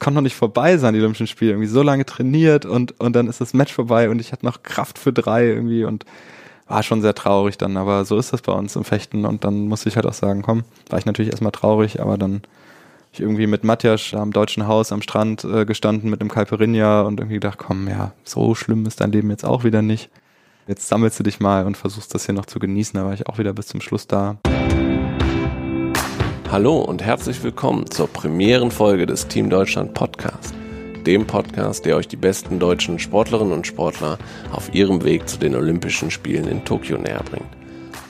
konnte noch nicht vorbei sein, die Olympischen Spiele. Irgendwie so lange trainiert und, und dann ist das Match vorbei und ich hatte noch Kraft für drei irgendwie und war schon sehr traurig dann, aber so ist das bei uns im Fechten und dann musste ich halt auch sagen, komm, war ich natürlich erstmal traurig, aber dann ich irgendwie mit Matthias am Deutschen Haus am Strand äh, gestanden mit einem Caipirinha und irgendwie gedacht, komm, ja, so schlimm ist dein Leben jetzt auch wieder nicht. Jetzt sammelst du dich mal und versuchst das hier noch zu genießen, da war ich auch wieder bis zum Schluss da. Hallo und herzlich willkommen zur Premierenfolge des Team Deutschland Podcast, dem Podcast, der euch die besten deutschen Sportlerinnen und Sportler auf ihrem Weg zu den Olympischen Spielen in Tokio näher bringt.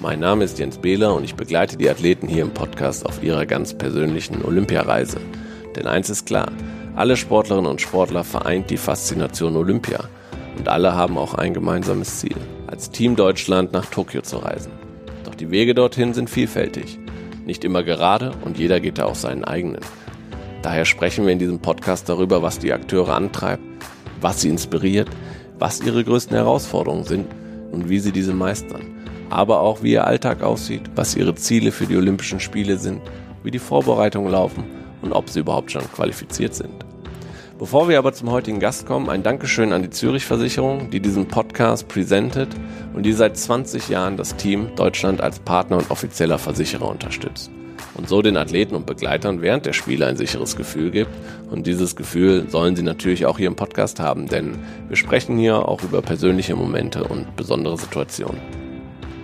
Mein Name ist Jens Behler und ich begleite die Athleten hier im Podcast auf ihrer ganz persönlichen Olympiareise. Denn eins ist klar, alle Sportlerinnen und Sportler vereint die Faszination Olympia und alle haben auch ein gemeinsames Ziel, als Team Deutschland nach Tokio zu reisen. Doch die Wege dorthin sind vielfältig, nicht immer gerade und jeder geht da auch seinen eigenen. Daher sprechen wir in diesem Podcast darüber, was die Akteure antreibt, was sie inspiriert, was ihre größten Herausforderungen sind und wie sie diese meistern aber auch wie ihr Alltag aussieht, was ihre Ziele für die Olympischen Spiele sind, wie die Vorbereitungen laufen und ob sie überhaupt schon qualifiziert sind. Bevor wir aber zum heutigen Gast kommen, ein Dankeschön an die Zürich Versicherung, die diesen Podcast präsentiert und die seit 20 Jahren das Team Deutschland als Partner und offizieller Versicherer unterstützt und so den Athleten und Begleitern während der Spiele ein sicheres Gefühl gibt. Und dieses Gefühl sollen sie natürlich auch hier im Podcast haben, denn wir sprechen hier auch über persönliche Momente und besondere Situationen.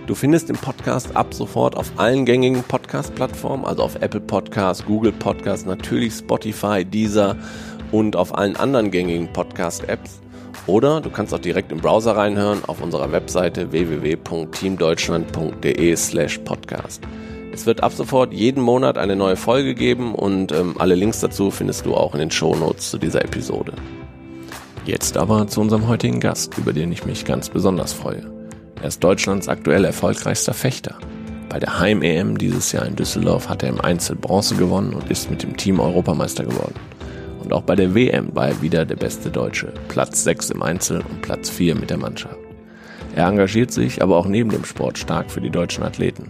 Du findest den Podcast ab sofort auf allen gängigen Podcast-Plattformen, also auf Apple Podcasts, Google Podcasts, natürlich Spotify, Deezer und auf allen anderen gängigen Podcast-Apps. Oder du kannst auch direkt im Browser reinhören auf unserer Webseite www.teamdeutschland.de slash podcast. Es wird ab sofort jeden Monat eine neue Folge geben und ähm, alle Links dazu findest du auch in den Shownotes zu dieser Episode. Jetzt aber zu unserem heutigen Gast, über den ich mich ganz besonders freue. Er ist Deutschlands aktuell erfolgreichster Fechter. Bei der Heim-EM dieses Jahr in Düsseldorf hat er im Einzel Bronze gewonnen und ist mit dem Team Europameister geworden. Und auch bei der WM war er wieder der beste Deutsche. Platz 6 im Einzel und Platz 4 mit der Mannschaft. Er engagiert sich aber auch neben dem Sport stark für die deutschen Athleten.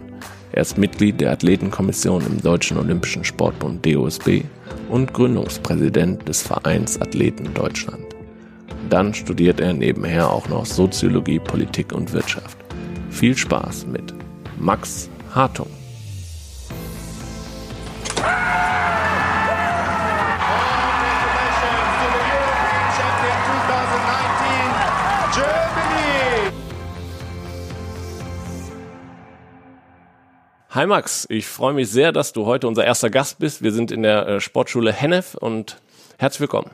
Er ist Mitglied der Athletenkommission im Deutschen Olympischen Sportbund DOSB und Gründungspräsident des Vereins Athleten Deutschland. Dann studiert er nebenher auch noch Soziologie, Politik und Wirtschaft. Viel Spaß mit Max Hartung. Hi Max, ich freue mich sehr, dass du heute unser erster Gast bist. Wir sind in der äh, Sportschule Hennef und herzlich willkommen.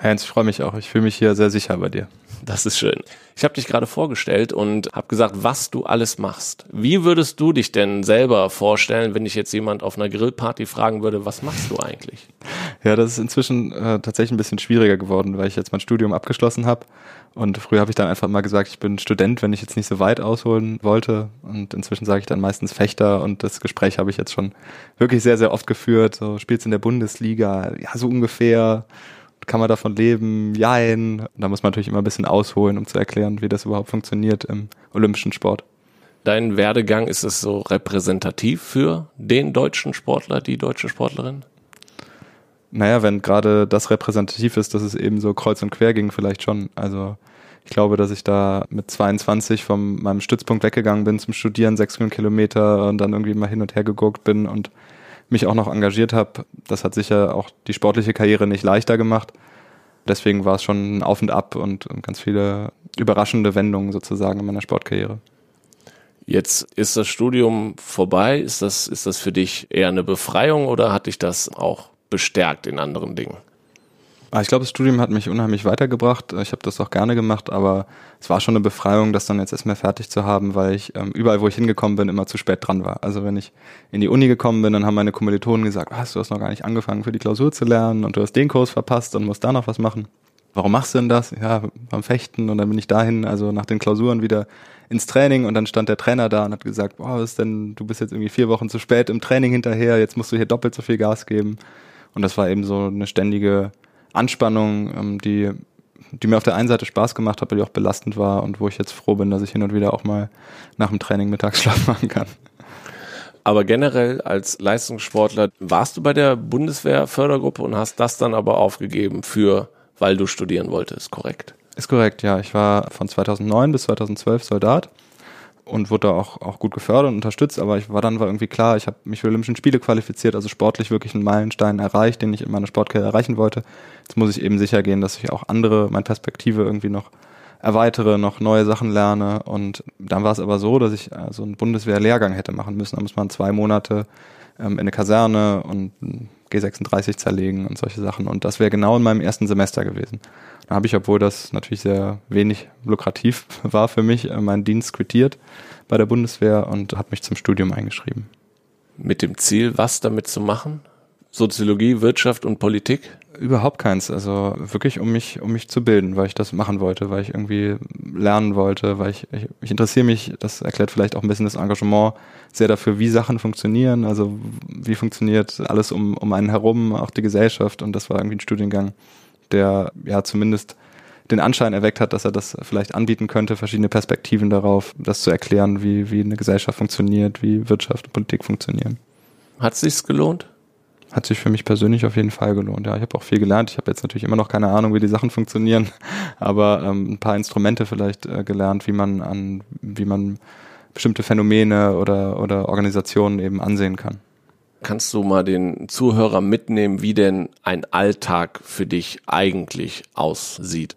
Heinz, ich freue mich auch. Ich fühle mich hier sehr sicher bei dir. Das ist schön. Ich habe dich gerade vorgestellt und habe gesagt, was du alles machst. Wie würdest du dich denn selber vorstellen, wenn dich jetzt jemand auf einer Grillparty fragen würde, was machst du eigentlich? Ja, das ist inzwischen äh, tatsächlich ein bisschen schwieriger geworden, weil ich jetzt mein Studium abgeschlossen habe. Und früher habe ich dann einfach mal gesagt, ich bin Student, wenn ich jetzt nicht so weit ausholen wollte. Und inzwischen sage ich dann meistens Fechter und das Gespräch habe ich jetzt schon wirklich sehr, sehr oft geführt. So spielst in der Bundesliga, ja, so ungefähr kann man davon leben? Jein. Da muss man natürlich immer ein bisschen ausholen, um zu erklären, wie das überhaupt funktioniert im olympischen Sport. Dein Werdegang, ist es so repräsentativ für den deutschen Sportler, die deutsche Sportlerin? Naja, wenn gerade das repräsentativ ist, dass es eben so kreuz und quer ging, vielleicht schon. Also ich glaube, dass ich da mit 22 von meinem Stützpunkt weggegangen bin zum Studieren, 600 Kilometer und dann irgendwie mal hin und her geguckt bin und mich auch noch engagiert habe. Das hat sicher auch die sportliche Karriere nicht leichter gemacht. Deswegen war es schon ein Auf und Ab und, ganz viele überraschende Wendungen sozusagen in meiner Sportkarriere. Jetzt ist das Studium vorbei. Ist das, ist das für dich eher eine Befreiung oder hat dich das auch bestärkt in anderen Dingen? Ah, ich glaube, das Studium hat mich unheimlich weitergebracht. Ich habe das auch gerne gemacht, aber es war schon eine Befreiung, das dann jetzt erstmal fertig zu haben, weil ich ähm, überall, wo ich hingekommen bin, immer zu spät dran war. Also wenn ich in die Uni gekommen bin, dann haben meine Kommilitonen gesagt, was, du hast noch gar nicht angefangen für die Klausur zu lernen und du hast den Kurs verpasst und musst da noch was machen. Warum machst du denn das? Ja, beim Fechten und dann bin ich dahin, also nach den Klausuren wieder ins Training und dann stand der Trainer da und hat gesagt, boah, was ist denn, du bist jetzt irgendwie vier Wochen zu spät im Training hinterher, jetzt musst du hier doppelt so viel Gas geben. Und das war eben so eine ständige Anspannung, ähm, die, die mir auf der einen Seite Spaß gemacht hat, aber die auch belastend war und wo ich jetzt froh bin, dass ich hin und wieder auch mal nach dem Training Mittagsschlaf machen kann. Aber generell als Leistungssportler warst du bei der Bundeswehr-Fördergruppe und hast das dann aber aufgegeben für, weil du studieren wolltest, korrekt? Ist korrekt, ja. Ich war von 2009 bis 2012 Soldat und wurde da auch, auch gut gefördert und unterstützt, aber ich war dann war irgendwie klar, ich habe mich für Olympischen Spiele qualifiziert, also sportlich wirklich einen Meilenstein erreicht, den ich in meiner Sportkarriere erreichen wollte. Jetzt muss ich eben sicher gehen, dass ich auch andere, meine Perspektive irgendwie noch erweitere, noch neue Sachen lerne. Und dann war es aber so, dass ich äh, so einen Bundeswehr-Lehrgang hätte machen müssen. Da muss man zwei Monate ähm, in eine Kaserne und G36 zerlegen und solche Sachen. Und das wäre genau in meinem ersten Semester gewesen. Habe ich, obwohl das natürlich sehr wenig lukrativ war für mich, äh, meinen Dienst quittiert bei der Bundeswehr und habe mich zum Studium eingeschrieben. Mit dem Ziel, was damit zu machen? Soziologie, Wirtschaft und Politik? Überhaupt keins. Also wirklich, um mich, um mich zu bilden, weil ich das machen wollte, weil ich irgendwie lernen wollte, weil ich, ich, ich interessiere mich, das erklärt vielleicht auch ein bisschen das Engagement, sehr dafür, wie Sachen funktionieren, also wie funktioniert alles um, um einen herum, auch die Gesellschaft. Und das war irgendwie ein Studiengang, der ja zumindest den Anschein erweckt hat, dass er das vielleicht anbieten könnte, verschiedene Perspektiven darauf, das zu erklären, wie, wie eine Gesellschaft funktioniert, wie Wirtschaft und Politik funktionieren. Hat es sich gelohnt? hat sich für mich persönlich auf jeden Fall gelohnt. Ja, ich habe auch viel gelernt. Ich habe jetzt natürlich immer noch keine Ahnung, wie die Sachen funktionieren, aber ähm, ein paar Instrumente vielleicht äh, gelernt, wie man an, wie man bestimmte Phänomene oder, oder Organisationen eben ansehen kann. Kannst du mal den Zuhörer mitnehmen, wie denn ein Alltag für dich eigentlich aussieht?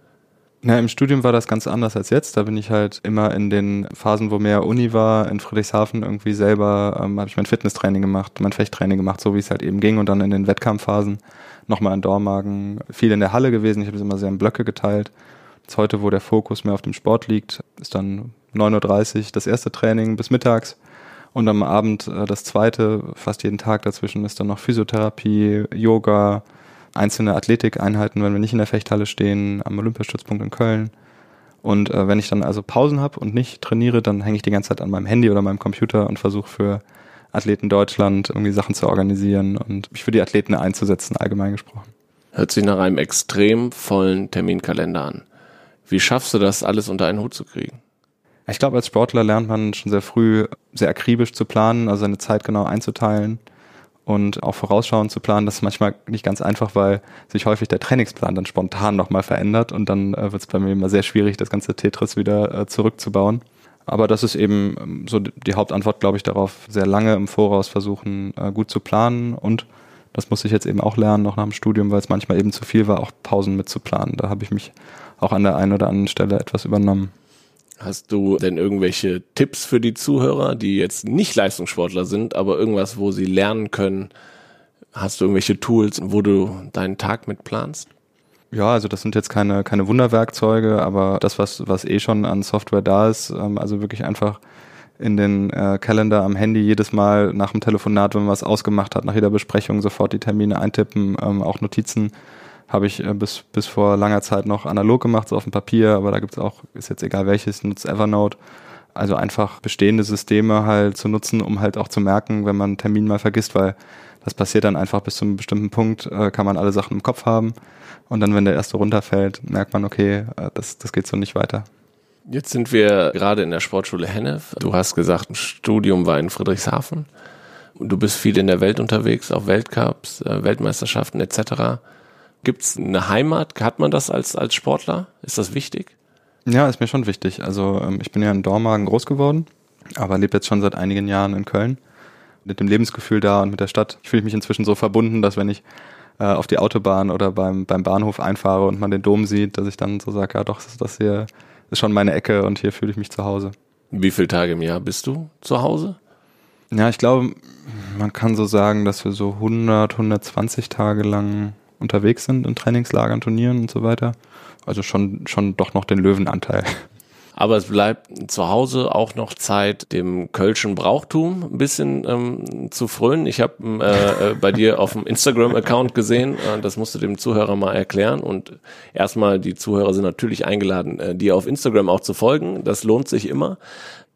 Na, im Studium war das ganz anders als jetzt. Da bin ich halt immer in den Phasen, wo mehr Uni war, in Friedrichshafen irgendwie selber, ähm, habe ich mein Fitnesstraining gemacht, mein Fechttraining gemacht, so wie es halt eben ging. Und dann in den Wettkampfphasen nochmal in Dormagen, viel in der Halle gewesen. Ich habe es immer sehr in Blöcke geteilt. Jetzt heute, wo der Fokus mehr auf dem Sport liegt, ist dann 9.30 Uhr das erste Training bis mittags. Und am Abend äh, das zweite, fast jeden Tag dazwischen ist dann noch Physiotherapie, Yoga, einzelne Athletikeinheiten, wenn wir nicht in der Fechthalle stehen, am Olympiastützpunkt in Köln. Und äh, wenn ich dann also Pausen habe und nicht trainiere, dann hänge ich die ganze Zeit an meinem Handy oder meinem Computer und versuche für Athleten Deutschland irgendwie Sachen zu organisieren und mich für die Athleten einzusetzen, allgemein gesprochen. Hört sich nach einem extrem vollen Terminkalender an. Wie schaffst du das, alles unter einen Hut zu kriegen? Ich glaube, als Sportler lernt man schon sehr früh sehr akribisch zu planen, also seine Zeit genau einzuteilen und auch vorausschauend zu planen, das ist manchmal nicht ganz einfach, weil sich häufig der Trainingsplan dann spontan nochmal verändert und dann äh, wird es bei mir immer sehr schwierig, das ganze Tetris wieder äh, zurückzubauen. Aber das ist eben ähm, so die Hauptantwort, glaube ich, darauf, sehr lange im Voraus versuchen, äh, gut zu planen und das muss ich jetzt eben auch lernen, noch nach dem Studium, weil es manchmal eben zu viel war, auch Pausen mitzuplanen. Da habe ich mich auch an der einen oder anderen Stelle etwas übernommen. Hast du denn irgendwelche Tipps für die Zuhörer, die jetzt nicht Leistungssportler sind, aber irgendwas, wo sie lernen können? Hast du irgendwelche Tools, wo du deinen Tag mit planst? Ja, also das sind jetzt keine, keine Wunderwerkzeuge, aber das, was, was eh schon an Software da ist, ähm, also wirklich einfach in den äh, Kalender am Handy jedes Mal nach dem Telefonat, wenn man was ausgemacht hat, nach jeder Besprechung sofort die Termine eintippen, ähm, auch Notizen habe ich äh, bis, bis vor langer Zeit noch analog gemacht, so auf dem Papier, aber da gibt es auch, ist jetzt egal welches, nutzt Evernote. Also einfach bestehende Systeme halt zu nutzen, um halt auch zu merken, wenn man einen Termin mal vergisst, weil das passiert dann einfach bis zu einem bestimmten Punkt, äh, kann man alle Sachen im Kopf haben. Und dann, wenn der erste runterfällt, merkt man, okay, äh, das, das geht so nicht weiter. Jetzt sind wir gerade in der Sportschule Hennef. Du hast gesagt, ein Studium war in Friedrichshafen. Du bist viel in der Welt unterwegs, auf Weltcups, äh, Weltmeisterschaften etc. Gibt es eine Heimat? Hat man das als, als Sportler? Ist das wichtig? Ja, ist mir schon wichtig. Also ähm, ich bin ja in Dormagen groß geworden, aber lebe jetzt schon seit einigen Jahren in Köln. Mit dem Lebensgefühl da und mit der Stadt. Ich fühle mich inzwischen so verbunden, dass wenn ich äh, auf die Autobahn oder beim, beim Bahnhof einfahre und man den Dom sieht, dass ich dann so sage, ja doch, das, das hier ist schon meine Ecke und hier fühle ich mich zu Hause. Wie viele Tage im Jahr bist du zu Hause? Ja, ich glaube, man kann so sagen, dass wir so 100, 120 Tage lang unterwegs sind in Trainingslagern, Turnieren und so weiter. Also schon, schon doch noch den Löwenanteil. Aber es bleibt zu Hause auch noch Zeit, dem kölschen Brauchtum ein bisschen ähm, zu frönen. Ich habe äh, äh, bei dir auf dem Instagram-Account gesehen, äh, das musst du dem Zuhörer mal erklären. Und erstmal, die Zuhörer sind natürlich eingeladen, äh, dir auf Instagram auch zu folgen. Das lohnt sich immer.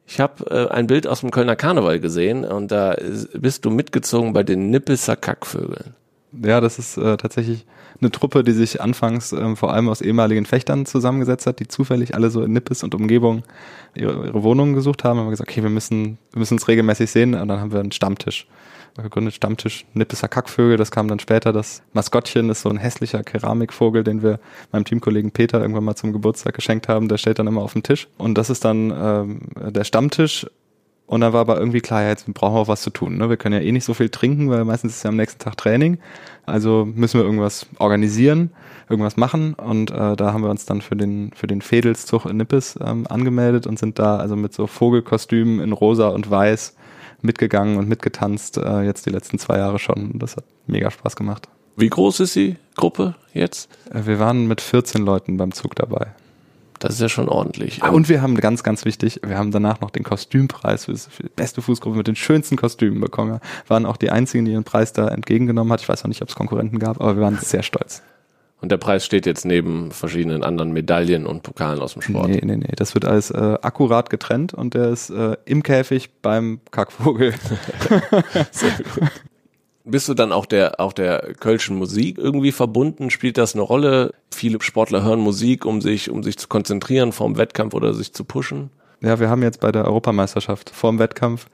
Ich habe äh, ein Bild aus dem Kölner Karneval gesehen und da bist du mitgezogen bei den Nippelser Kackvögeln. Ja, das ist äh, tatsächlich eine Truppe, die sich anfangs ähm, vor allem aus ehemaligen Fechtern zusammengesetzt hat, die zufällig alle so in Nippes und Umgebung ihre, ihre Wohnungen gesucht haben. Haben gesagt, okay, wir müssen, wir müssen uns regelmäßig sehen. Und dann haben wir einen Stammtisch gegründet, Stammtisch Nippeser Kackvögel. Das kam dann später. Das Maskottchen ist so ein hässlicher Keramikvogel, den wir meinem Teamkollegen Peter irgendwann mal zum Geburtstag geschenkt haben. Der steht dann immer auf dem Tisch. Und das ist dann ähm, der Stammtisch. Und dann war aber irgendwie klar, ja, jetzt brauchen wir auch was zu tun. Ne? Wir können ja eh nicht so viel trinken, weil meistens ist ja am nächsten Tag Training. Also müssen wir irgendwas organisieren, irgendwas machen. Und äh, da haben wir uns dann für den, für den Fädelszug in Nippes ähm, angemeldet und sind da also mit so Vogelkostümen in rosa und weiß mitgegangen und mitgetanzt, äh, jetzt die letzten zwei Jahre schon. Das hat mega Spaß gemacht. Wie groß ist die Gruppe jetzt? Äh, wir waren mit 14 Leuten beim Zug dabei. Das ist ja schon ordentlich. Ah, und wir haben ganz, ganz wichtig, wir haben danach noch den Kostümpreis für, die beste Fußgruppe mit den schönsten Kostümen bekommen. Wir waren auch die einzigen, die den Preis da entgegengenommen hat. Ich weiß auch nicht, ob es Konkurrenten gab, aber wir waren sehr stolz. Und der Preis steht jetzt neben verschiedenen anderen Medaillen und Pokalen aus dem Sport. Nee, nee, nee. Das wird alles äh, akkurat getrennt und der ist äh, im Käfig beim Kackvogel. Sehr gut. Bist du dann auch der, auch der kölschen Musik irgendwie verbunden? Spielt das eine Rolle? Viele Sportler hören Musik, um sich, um sich zu konzentrieren vorm Wettkampf oder sich zu pushen? Ja, wir haben jetzt bei der Europameisterschaft vorm Wettkampf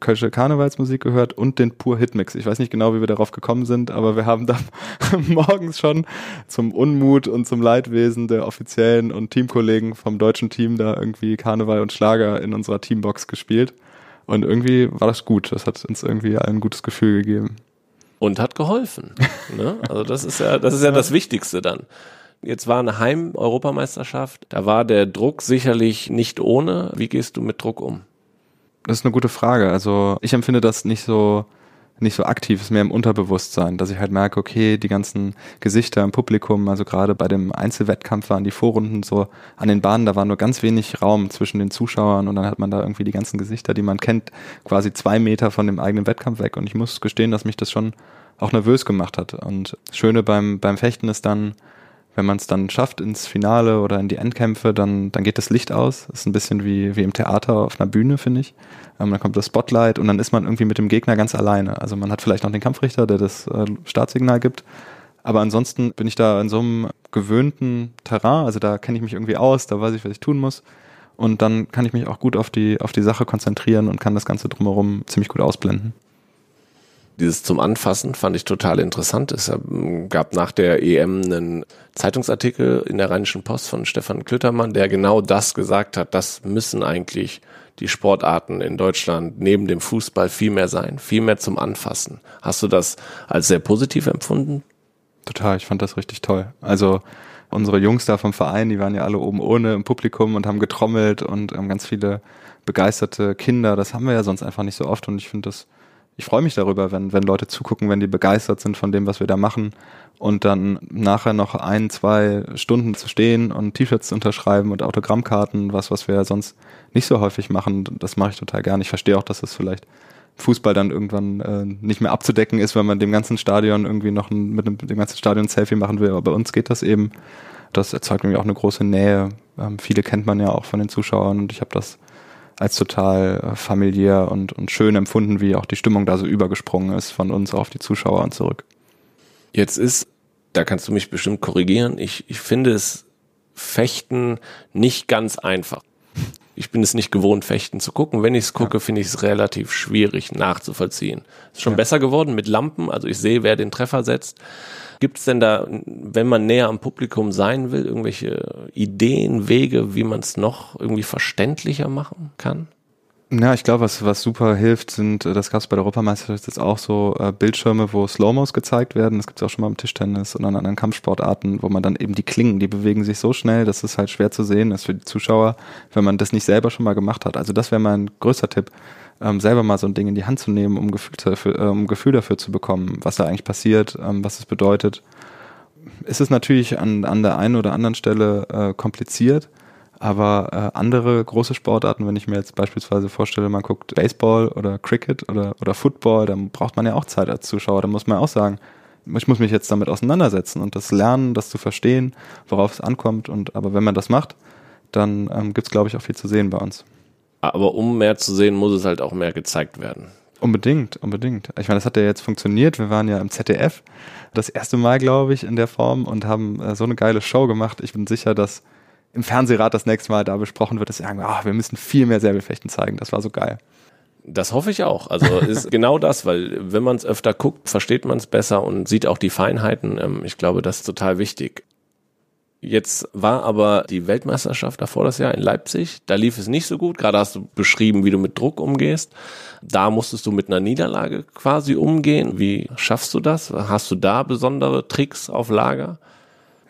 kölsche Karnevalsmusik gehört und den Pur Hitmix. Ich weiß nicht genau, wie wir darauf gekommen sind, aber wir haben da morgens schon zum Unmut und zum Leidwesen der Offiziellen und Teamkollegen vom deutschen Team da irgendwie Karneval und Schlager in unserer Teambox gespielt. Und irgendwie war das gut. Das hat uns irgendwie ein gutes Gefühl gegeben und hat geholfen. ne? Also das ist ja, das ist ja das Wichtigste dann. Jetzt war eine Heim-Europameisterschaft. Da war der Druck sicherlich nicht ohne. Wie gehst du mit Druck um? Das ist eine gute Frage. Also ich empfinde das nicht so nicht so aktiv, ist mehr im Unterbewusstsein, dass ich halt merke, okay, die ganzen Gesichter im Publikum, also gerade bei dem Einzelwettkampf waren die Vorrunden so an den Bahnen, da war nur ganz wenig Raum zwischen den Zuschauern und dann hat man da irgendwie die ganzen Gesichter, die man kennt, quasi zwei Meter von dem eigenen Wettkampf weg. Und ich muss gestehen, dass mich das schon auch nervös gemacht hat. Und das Schöne beim, beim Fechten ist dann, wenn man es dann schafft ins Finale oder in die Endkämpfe, dann, dann geht das Licht aus. Das ist ein bisschen wie, wie im Theater auf einer Bühne, finde ich. Ähm, dann kommt das Spotlight und dann ist man irgendwie mit dem Gegner ganz alleine. Also man hat vielleicht noch den Kampfrichter, der das äh, Startsignal gibt. Aber ansonsten bin ich da in so einem gewöhnten Terrain, also da kenne ich mich irgendwie aus, da weiß ich, was ich tun muss. Und dann kann ich mich auch gut auf die, auf die Sache konzentrieren und kann das Ganze drumherum ziemlich gut ausblenden. Dieses zum Anfassen fand ich total interessant. Es gab nach der EM einen Zeitungsartikel in der Rheinischen Post von Stefan Klüttermann, der genau das gesagt hat. Das müssen eigentlich die Sportarten in Deutschland neben dem Fußball viel mehr sein, viel mehr zum Anfassen. Hast du das als sehr positiv empfunden? Total, ich fand das richtig toll. Also unsere Jungs da vom Verein, die waren ja alle oben ohne im Publikum und haben getrommelt und haben ganz viele begeisterte Kinder. Das haben wir ja sonst einfach nicht so oft und ich finde das, ich freue mich darüber, wenn, wenn Leute zugucken, wenn die begeistert sind von dem, was wir da machen und dann nachher noch ein, zwei Stunden zu stehen und T-Shirts zu unterschreiben und Autogrammkarten, was, was wir sonst nicht so häufig machen, das mache ich total gern. Ich verstehe auch, dass es vielleicht Fußball dann irgendwann äh, nicht mehr abzudecken ist, wenn man dem ganzen Stadion irgendwie noch ein, mit dem, dem ganzen Stadion ein Selfie machen will. Aber bei uns geht das eben. Das erzeugt nämlich auch eine große Nähe. Ähm, viele kennt man ja auch von den Zuschauern und ich habe das als total äh, familiär und, und schön empfunden, wie auch die Stimmung da so übergesprungen ist von uns auf die Zuschauer und zurück. Jetzt ist, da kannst du mich bestimmt korrigieren, ich, ich finde es Fechten nicht ganz einfach. Ich bin es nicht gewohnt, Fechten zu gucken. Wenn ich es gucke, ja. finde ich es relativ schwierig nachzuvollziehen. Ist schon ja. besser geworden mit Lampen, also ich sehe, wer den Treffer setzt. Gibt es denn da, wenn man näher am Publikum sein will, irgendwelche Ideen, Wege, wie man es noch irgendwie verständlicher machen kann? Ja, ich glaube, was, was super hilft, sind, äh, das gab es bei der Europameisterschaft jetzt auch so äh, Bildschirme, wo Slow-Mos gezeigt werden. Das gibt es auch schon mal im Tischtennis und an anderen Kampfsportarten, wo man dann eben die Klingen, die bewegen sich so schnell, dass es halt schwer zu sehen ist für die Zuschauer, wenn man das nicht selber schon mal gemacht hat. Also das wäre mein größter Tipp, ähm, selber mal so ein Ding in die Hand zu nehmen, um Gefühl, dafür, äh, um Gefühl dafür zu bekommen, was da eigentlich passiert, ähm, was es bedeutet. Es ist natürlich an, an der einen oder anderen Stelle äh, kompliziert, aber äh, andere große Sportarten, wenn ich mir jetzt beispielsweise vorstelle, man guckt Baseball oder Cricket oder, oder Football, dann braucht man ja auch Zeit als Zuschauer. Da muss man auch sagen, ich muss mich jetzt damit auseinandersetzen und das lernen, das zu verstehen, worauf es ankommt. Und aber wenn man das macht, dann ähm, gibt es, glaube ich, auch viel zu sehen bei uns. Aber um mehr zu sehen, muss es halt auch mehr gezeigt werden. Unbedingt, unbedingt. Ich meine, das hat ja jetzt funktioniert. Wir waren ja im ZDF das erste Mal, glaube ich, in der Form und haben äh, so eine geile Show gemacht. Ich bin sicher, dass im Fernsehrat das nächste Mal da besprochen wird, dass sie sagen, ach, wir müssen viel mehr Säbelfechten zeigen. Das war so geil. Das hoffe ich auch. Also ist genau das, weil wenn man es öfter guckt, versteht man es besser und sieht auch die Feinheiten. Ähm, ich glaube, das ist total wichtig. Jetzt war aber die Weltmeisterschaft davor das Jahr in Leipzig. Da lief es nicht so gut. Gerade hast du beschrieben, wie du mit Druck umgehst. Da musstest du mit einer Niederlage quasi umgehen. Wie schaffst du das? Hast du da besondere Tricks auf Lager?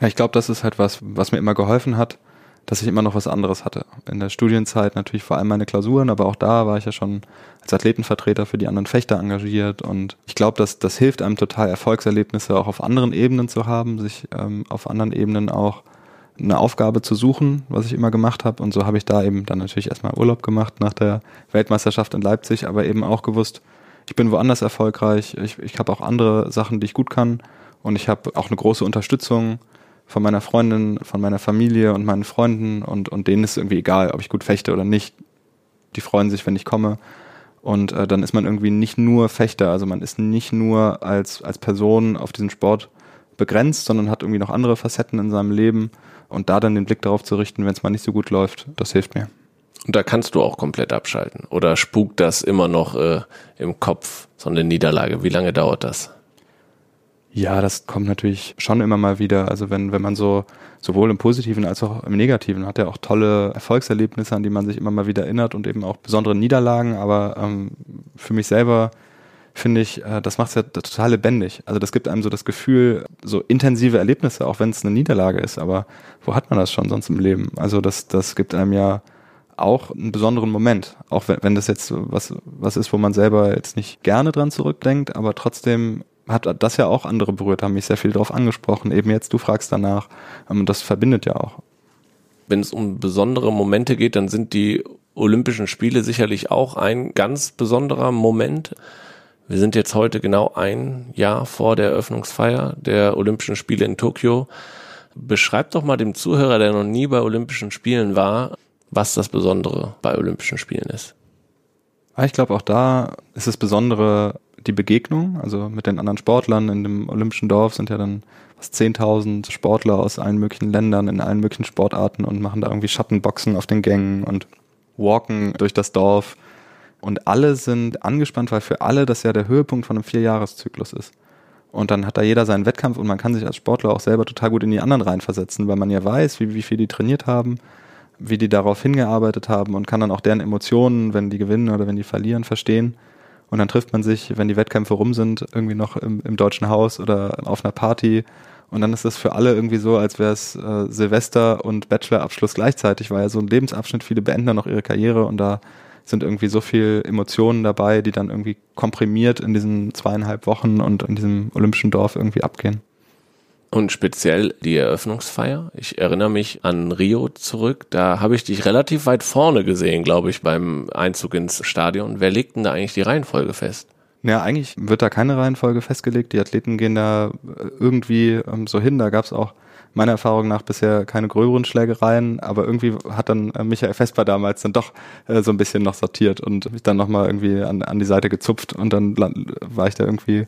Ja, ich glaube, das ist halt was, was mir immer geholfen hat, dass ich immer noch was anderes hatte. In der Studienzeit natürlich vor allem meine Klausuren, aber auch da war ich ja schon als Athletenvertreter für die anderen Fechter engagiert. Und ich glaube, dass das hilft einem total Erfolgserlebnisse auch auf anderen Ebenen zu haben, sich ähm, auf anderen Ebenen auch eine Aufgabe zu suchen, was ich immer gemacht habe. Und so habe ich da eben dann natürlich erstmal Urlaub gemacht nach der Weltmeisterschaft in Leipzig, aber eben auch gewusst, ich bin woanders erfolgreich, ich, ich habe auch andere Sachen, die ich gut kann. Und ich habe auch eine große Unterstützung von meiner Freundin, von meiner Familie und meinen Freunden und, und denen ist irgendwie egal, ob ich gut fechte oder nicht. Die freuen sich, wenn ich komme. Und äh, dann ist man irgendwie nicht nur Fechter, also man ist nicht nur als, als Person auf diesen Sport begrenzt, sondern hat irgendwie noch andere Facetten in seinem Leben. Und da dann den Blick darauf zu richten, wenn es mal nicht so gut läuft, das hilft mir. Und da kannst du auch komplett abschalten. Oder spukt das immer noch äh, im Kopf, so eine Niederlage? Wie lange dauert das? Ja, das kommt natürlich schon immer mal wieder. Also wenn, wenn man so sowohl im Positiven als auch im Negativen hat er auch tolle Erfolgserlebnisse, an die man sich immer mal wieder erinnert und eben auch besondere Niederlagen. Aber ähm, für mich selber finde ich, äh, das macht es ja total lebendig. Also das gibt einem so das Gefühl, so intensive Erlebnisse, auch wenn es eine Niederlage ist. Aber wo hat man das schon sonst im Leben? Also das, das gibt einem ja auch einen besonderen Moment. Auch wenn, wenn das jetzt was, was ist, wo man selber jetzt nicht gerne dran zurückdenkt, aber trotzdem hat das ja auch andere berührt, haben mich sehr viel darauf angesprochen. Eben jetzt, du fragst danach. Und ähm, das verbindet ja auch. Wenn es um besondere Momente geht, dann sind die Olympischen Spiele sicherlich auch ein ganz besonderer Moment. Wir sind jetzt heute genau ein Jahr vor der Eröffnungsfeier der Olympischen Spiele in Tokio. Beschreib doch mal dem Zuhörer, der noch nie bei Olympischen Spielen war, was das Besondere bei Olympischen Spielen ist. Ich glaube, auch da ist es Besondere, die Begegnung, also mit den anderen Sportlern in dem Olympischen Dorf sind ja dann fast 10.000 Sportler aus allen möglichen Ländern in allen möglichen Sportarten und machen da irgendwie Schattenboxen auf den Gängen und walken durch das Dorf. Und alle sind angespannt, weil für alle das ja der Höhepunkt von einem Vierjahreszyklus ist. Und dann hat da jeder seinen Wettkampf und man kann sich als Sportler auch selber total gut in die anderen reinversetzen, weil man ja weiß, wie, wie viel die trainiert haben, wie die darauf hingearbeitet haben und kann dann auch deren Emotionen, wenn die gewinnen oder wenn die verlieren, verstehen. Und dann trifft man sich, wenn die Wettkämpfe rum sind, irgendwie noch im, im Deutschen Haus oder auf einer Party. Und dann ist das für alle irgendwie so, als wäre es äh, Silvester und Bachelorabschluss gleichzeitig, weil ja so ein Lebensabschnitt, viele beenden dann noch ihre Karriere und da sind irgendwie so viel Emotionen dabei, die dann irgendwie komprimiert in diesen zweieinhalb Wochen und in diesem olympischen Dorf irgendwie abgehen. Und speziell die Eröffnungsfeier. Ich erinnere mich an Rio zurück. Da habe ich dich relativ weit vorne gesehen, glaube ich, beim Einzug ins Stadion. Wer legt denn da eigentlich die Reihenfolge fest? Ja, eigentlich wird da keine Reihenfolge festgelegt. Die Athleten gehen da äh, irgendwie ähm, so hin. Da gab es auch meiner Erfahrung nach bisher keine gröberen Schlägereien, aber irgendwie hat dann äh, Michael Vesper damals dann doch äh, so ein bisschen noch sortiert und mich dann nochmal irgendwie an, an die Seite gezupft und dann war ich da irgendwie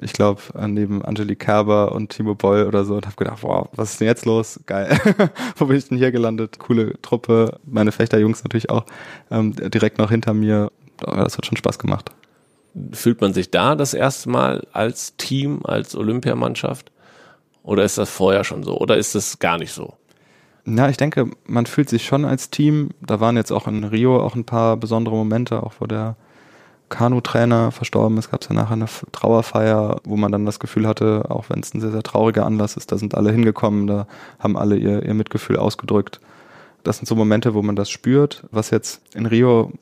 ich glaube, neben Angelique Kerber und Timo Boll oder so und habe gedacht, wow, was ist denn jetzt los? Geil. Wo bin ich denn hier gelandet? Coole Truppe, meine Fechterjungs natürlich auch ähm, direkt noch hinter mir. Das hat schon Spaß gemacht. Fühlt man sich da das erste Mal als Team, als Olympiamannschaft? Oder ist das vorher schon so? Oder ist das gar nicht so? Na, ich denke, man fühlt sich schon als Team. Da waren jetzt auch in Rio auch ein paar besondere Momente, auch wo der Kanu-Trainer verstorben ist, gab es ja nachher eine Trauerfeier, wo man dann das Gefühl hatte, auch wenn es ein sehr, sehr trauriger Anlass ist, da sind alle hingekommen, da haben alle ihr, ihr Mitgefühl ausgedrückt. Das sind so Momente, wo man das spürt, was jetzt in Rio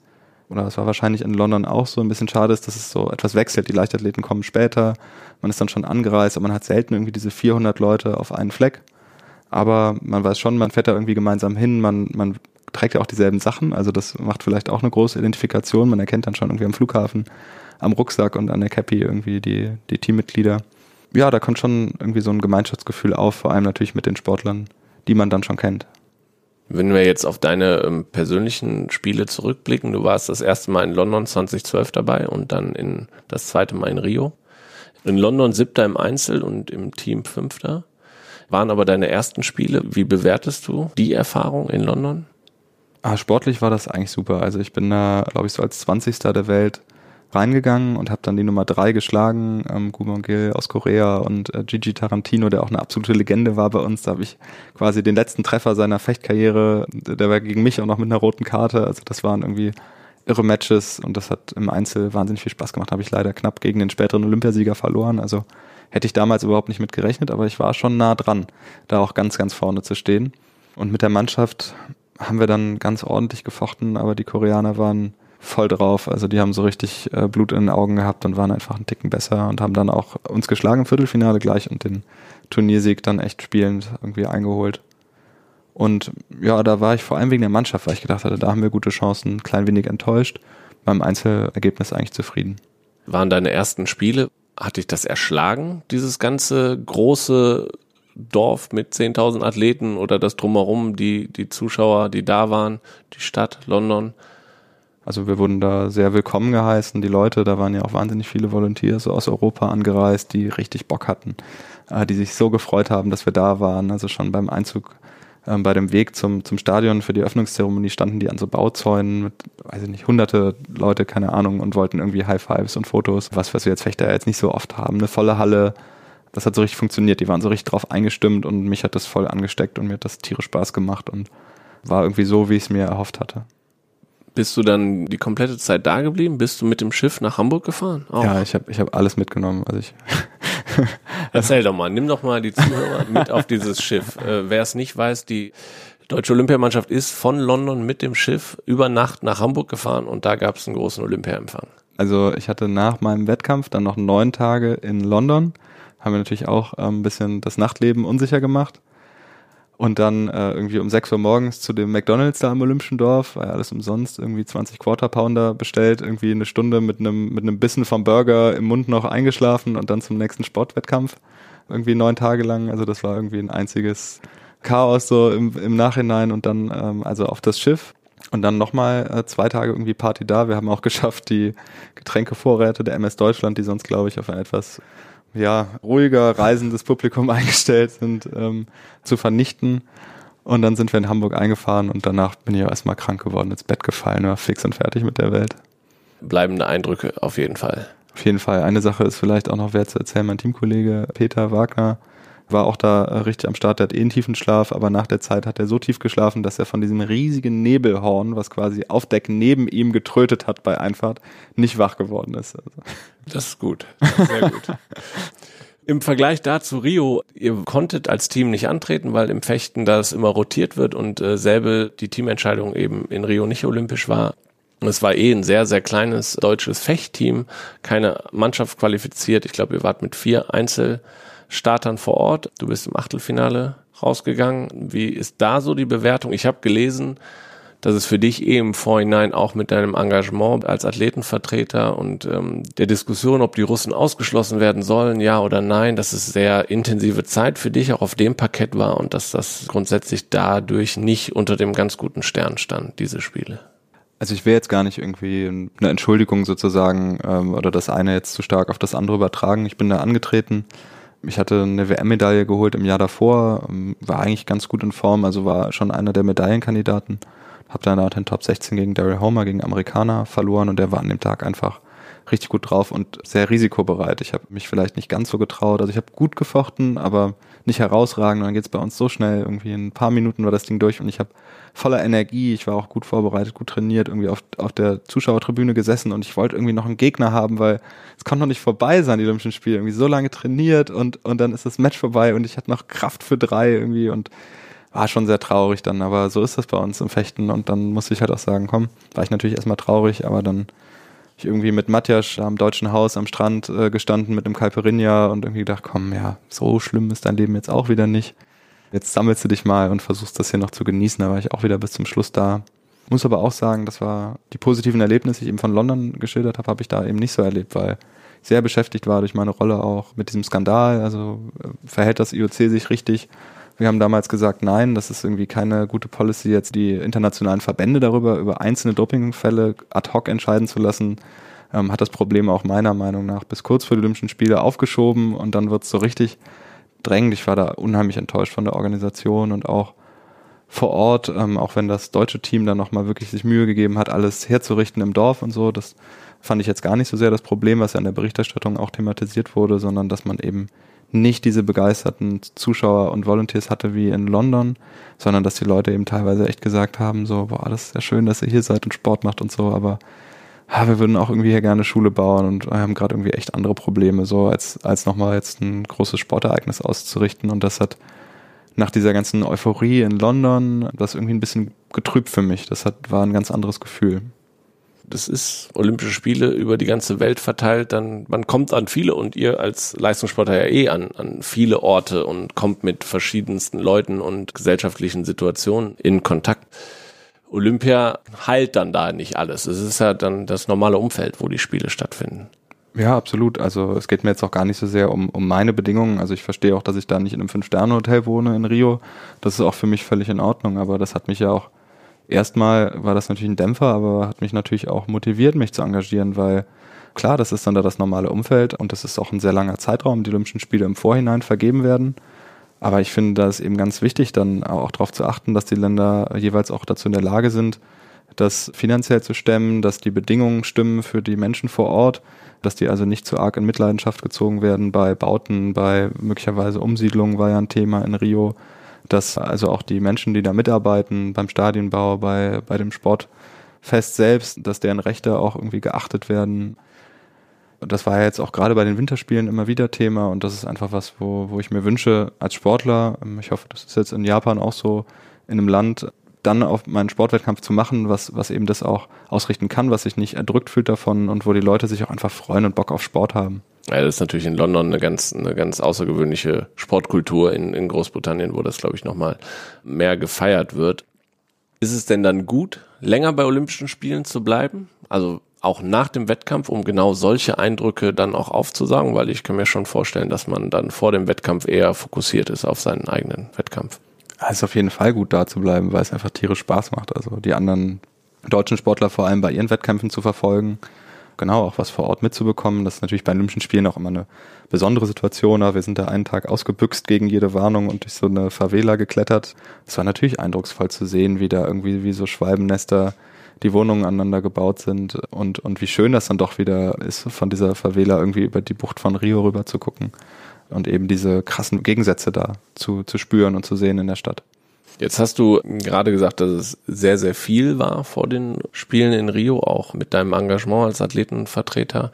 oder es war wahrscheinlich in London auch so ein bisschen schade ist, dass es so etwas wechselt. Die Leichtathleten kommen später, man ist dann schon angereist, aber man hat selten irgendwie diese 400 Leute auf einen Fleck. Aber man weiß schon, man fährt da irgendwie gemeinsam hin, man, man trägt ja auch dieselben Sachen, also das macht vielleicht auch eine große Identifikation. Man erkennt dann schon irgendwie am Flughafen, am Rucksack und an der Cappy irgendwie die, die Teammitglieder. Ja, da kommt schon irgendwie so ein Gemeinschaftsgefühl auf, vor allem natürlich mit den Sportlern, die man dann schon kennt. Wenn wir jetzt auf deine ähm, persönlichen Spiele zurückblicken, du warst das erste Mal in London 2012 dabei und dann in das zweite Mal in Rio. In London siebter im Einzel und im Team fünfter. Waren aber deine ersten Spiele. Wie bewertest du die Erfahrung in London? Ah, sportlich war das eigentlich super. Also ich bin da, glaube ich, so als 20. der Welt reingegangen und habe dann die Nummer drei geschlagen, ähm, Gumon Gil aus Korea und äh, Gigi Tarantino, der auch eine absolute Legende war bei uns. Da habe ich quasi den letzten Treffer seiner Fechtkarriere, der war gegen mich auch noch mit einer roten Karte. Also das waren irgendwie irre Matches und das hat im Einzel wahnsinnig viel Spaß gemacht. Habe ich leider knapp gegen den späteren Olympiasieger verloren. Also hätte ich damals überhaupt nicht mit gerechnet, aber ich war schon nah dran, da auch ganz, ganz vorne zu stehen. Und mit der Mannschaft haben wir dann ganz ordentlich gefochten, aber die Koreaner waren voll drauf. Also die haben so richtig äh, Blut in den Augen gehabt und waren einfach einen Ticken besser und haben dann auch uns geschlagen im Viertelfinale gleich und den Turniersieg dann echt spielend irgendwie eingeholt. Und ja, da war ich vor allem wegen der Mannschaft, weil ich gedacht hatte, da haben wir gute Chancen, ein klein wenig enttäuscht. Beim Einzelergebnis eigentlich zufrieden. Waren deine ersten Spiele, hat dich das erschlagen, dieses ganze große Dorf mit 10.000 Athleten oder das drumherum, die, die Zuschauer, die da waren, die Stadt, London? Also wir wurden da sehr willkommen geheißen. Die Leute, da waren ja auch wahnsinnig viele Volunteers aus Europa angereist, die richtig Bock hatten, äh, die sich so gefreut haben, dass wir da waren. Also schon beim Einzug äh, bei dem Weg zum, zum Stadion für die Öffnungszeremonie standen die an so Bauzäunen mit, weiß ich nicht, hunderte Leute, keine Ahnung, und wollten irgendwie High Fives und Fotos. Was, was wir jetzt Fechter jetzt nicht so oft haben. Eine volle Halle. Das hat so richtig funktioniert. Die waren so richtig drauf eingestimmt und mich hat das voll angesteckt und mir hat das tierisch Spaß gemacht und war irgendwie so, wie ich es mir erhofft hatte. Bist du dann die komplette Zeit da geblieben? Bist du mit dem Schiff nach Hamburg gefahren? Auch. Ja, ich habe ich hab alles mitgenommen. Also ich Erzähl doch mal, nimm doch mal die Zuhörer mit auf dieses Schiff. Äh, Wer es nicht weiß, die deutsche Olympiamannschaft ist von London mit dem Schiff über Nacht nach Hamburg gefahren und da gab es einen großen Olympiaempfang. Also ich hatte nach meinem Wettkampf dann noch neun Tage in London. Haben wir natürlich auch ähm, ein bisschen das Nachtleben unsicher gemacht und dann äh, irgendwie um 6 Uhr morgens zu dem McDonalds da im Olympischen Dorf, war ja alles umsonst, irgendwie 20 Quarter Pounder bestellt, irgendwie eine Stunde mit einem mit einem Bissen vom Burger im Mund noch eingeschlafen und dann zum nächsten Sportwettkampf irgendwie neun Tage lang. Also das war irgendwie ein einziges Chaos so im, im Nachhinein und dann ähm, also auf das Schiff und dann nochmal äh, zwei Tage irgendwie Party da. Wir haben auch geschafft, die Getränkevorräte der MS Deutschland, die sonst glaube ich auf ein etwas ja, ruhiger reisendes Publikum eingestellt sind, ähm, zu vernichten. Und dann sind wir in Hamburg eingefahren und danach bin ich auch erstmal krank geworden, ins Bett gefallen, war fix und fertig mit der Welt. Bleibende Eindrücke auf jeden Fall. Auf jeden Fall. Eine Sache ist vielleicht auch noch wert zu erzählen. Mein Teamkollege Peter Wagner war auch da äh, richtig am Start, der hat eh einen tiefen Schlaf, aber nach der Zeit hat er so tief geschlafen, dass er von diesem riesigen Nebelhorn, was quasi auf Deck neben ihm getrötet hat bei Einfahrt, nicht wach geworden ist. Also. Das ist gut. Sehr gut. Im Vergleich dazu Rio, ihr konntet als Team nicht antreten, weil im Fechten das immer rotiert wird und äh, selbe die Teamentscheidung eben in Rio nicht olympisch war. Es war eh ein sehr, sehr kleines deutsches Fechtteam, keine Mannschaft qualifiziert. Ich glaube, ihr wart mit vier Einzel Startern vor Ort. Du bist im Achtelfinale rausgegangen. Wie ist da so die Bewertung? Ich habe gelesen, dass es für dich eh im Vorhinein auch mit deinem Engagement als Athletenvertreter und ähm, der Diskussion, ob die Russen ausgeschlossen werden sollen, ja oder nein, dass es sehr intensive Zeit für dich auch auf dem Parkett war und dass das grundsätzlich dadurch nicht unter dem ganz guten Stern stand, diese Spiele. Also ich will jetzt gar nicht irgendwie eine Entschuldigung sozusagen ähm, oder das eine jetzt zu stark auf das andere übertragen. Ich bin da angetreten ich hatte eine WM-Medaille geholt im Jahr davor, ähm, war eigentlich ganz gut in Form, also war schon einer der Medaillenkandidaten. Hab dann auch den Top 16 gegen Daryl Homer, gegen Amerikaner verloren und der war an dem Tag einfach richtig gut drauf und sehr risikobereit. Ich habe mich vielleicht nicht ganz so getraut. Also ich habe gut gefochten, aber nicht herausragend. Dann geht's bei uns so schnell. Irgendwie in ein paar Minuten war das Ding durch und ich habe voller Energie. Ich war auch gut vorbereitet, gut trainiert, irgendwie auf, auf der Zuschauertribüne gesessen und ich wollte irgendwie noch einen Gegner haben, weil es konnte noch nicht vorbei sein, die Olympischen Spiele. Irgendwie so lange trainiert und, und dann ist das Match vorbei und ich hatte noch Kraft für drei irgendwie und war schon sehr traurig dann, aber so ist das bei uns im Fechten und dann musste ich halt auch sagen, komm, war ich natürlich erstmal traurig, aber dann ich irgendwie mit Matjasch am Deutschen Haus am Strand äh, gestanden mit einem Caipirinha und irgendwie gedacht, komm, ja, so schlimm ist dein Leben jetzt auch wieder nicht. Jetzt sammelst du dich mal und versuchst das hier noch zu genießen. Da war ich auch wieder bis zum Schluss da. Muss aber auch sagen, das war die positiven Erlebnisse, die ich eben von London geschildert habe, habe ich da eben nicht so erlebt, weil ich sehr beschäftigt war durch meine Rolle auch mit diesem Skandal. Also äh, verhält das IOC sich richtig? Wir haben damals gesagt, nein, das ist irgendwie keine gute Policy, jetzt die internationalen Verbände darüber, über einzelne Dopingfälle ad hoc entscheiden zu lassen. Ähm, hat das Problem auch meiner Meinung nach bis kurz vor die Olympischen Spiele aufgeschoben und dann wird es so richtig drängend. Ich war da unheimlich enttäuscht von der Organisation und auch vor Ort, ähm, auch wenn das deutsche Team dann nochmal wirklich sich Mühe gegeben hat, alles herzurichten im Dorf und so. Das fand ich jetzt gar nicht so sehr das Problem, was ja in der Berichterstattung auch thematisiert wurde, sondern dass man eben nicht diese begeisterten Zuschauer und Volunteers hatte wie in London, sondern dass die Leute eben teilweise echt gesagt haben, so, boah, das ist ja schön, dass ihr hier seid und Sport macht und so, aber ja, wir würden auch irgendwie hier gerne Schule bauen und haben gerade irgendwie echt andere Probleme, so als, als nochmal jetzt ein großes Sportereignis auszurichten. Und das hat nach dieser ganzen Euphorie in London das irgendwie ein bisschen getrübt für mich. Das hat, war ein ganz anderes Gefühl das ist Olympische Spiele über die ganze Welt verteilt, dann man kommt an viele und ihr als Leistungssportler ja eh an, an viele Orte und kommt mit verschiedensten Leuten und gesellschaftlichen Situationen in Kontakt. Olympia heilt dann da nicht alles. Es ist ja dann das normale Umfeld, wo die Spiele stattfinden. Ja, absolut. Also es geht mir jetzt auch gar nicht so sehr um, um meine Bedingungen. Also ich verstehe auch, dass ich da nicht in einem Fünf-Sterne-Hotel wohne in Rio. Das ist auch für mich völlig in Ordnung. Aber das hat mich ja auch erstmal war das natürlich ein Dämpfer, aber hat mich natürlich auch motiviert, mich zu engagieren, weil klar, das ist dann da das normale Umfeld und das ist auch ein sehr langer Zeitraum, die Olympischen Spiele im Vorhinein vergeben werden. Aber ich finde, da ist eben ganz wichtig, dann auch darauf zu achten, dass die Länder jeweils auch dazu in der Lage sind, das finanziell zu stemmen, dass die Bedingungen stimmen für die Menschen vor Ort, dass die also nicht zu arg in Mitleidenschaft gezogen werden bei Bauten, bei möglicherweise Umsiedlungen war ja ein Thema in Rio dass also auch die Menschen, die da mitarbeiten, beim Stadionbau, bei, bei dem Sportfest selbst, dass deren Rechte auch irgendwie geachtet werden. Das war ja jetzt auch gerade bei den Winterspielen immer wieder Thema und das ist einfach was, wo, wo ich mir wünsche als Sportler, ich hoffe, das ist jetzt in Japan auch so, in einem Land, dann auf meinen Sportwettkampf zu machen, was, was eben das auch ausrichten kann, was sich nicht erdrückt fühlt davon und wo die Leute sich auch einfach freuen und Bock auf Sport haben. Ja, das ist natürlich in London eine ganz, eine ganz außergewöhnliche Sportkultur. In, in Großbritannien, wo das, glaube ich, nochmal mehr gefeiert wird. Ist es denn dann gut, länger bei Olympischen Spielen zu bleiben? Also auch nach dem Wettkampf, um genau solche Eindrücke dann auch aufzusagen, weil ich kann mir schon vorstellen, dass man dann vor dem Wettkampf eher fokussiert ist auf seinen eigenen Wettkampf. Es ist auf jeden Fall gut da zu bleiben, weil es einfach tierisch Spaß macht. Also die anderen deutschen Sportler vor allem bei ihren Wettkämpfen zu verfolgen genau auch was vor Ort mitzubekommen. Das ist natürlich bei Olympischen Spielen auch immer eine besondere Situation. Wir sind da einen Tag ausgebüxt gegen jede Warnung und durch so eine Favela geklettert. Es war natürlich eindrucksvoll zu sehen, wie da irgendwie wie so Schwalbennester die Wohnungen aneinander gebaut sind und, und wie schön das dann doch wieder ist, von dieser Favela irgendwie über die Bucht von Rio rüber zu gucken und eben diese krassen Gegensätze da zu, zu spüren und zu sehen in der Stadt. Jetzt hast du gerade gesagt, dass es sehr, sehr viel war vor den Spielen in Rio, auch mit deinem Engagement als Athletenvertreter,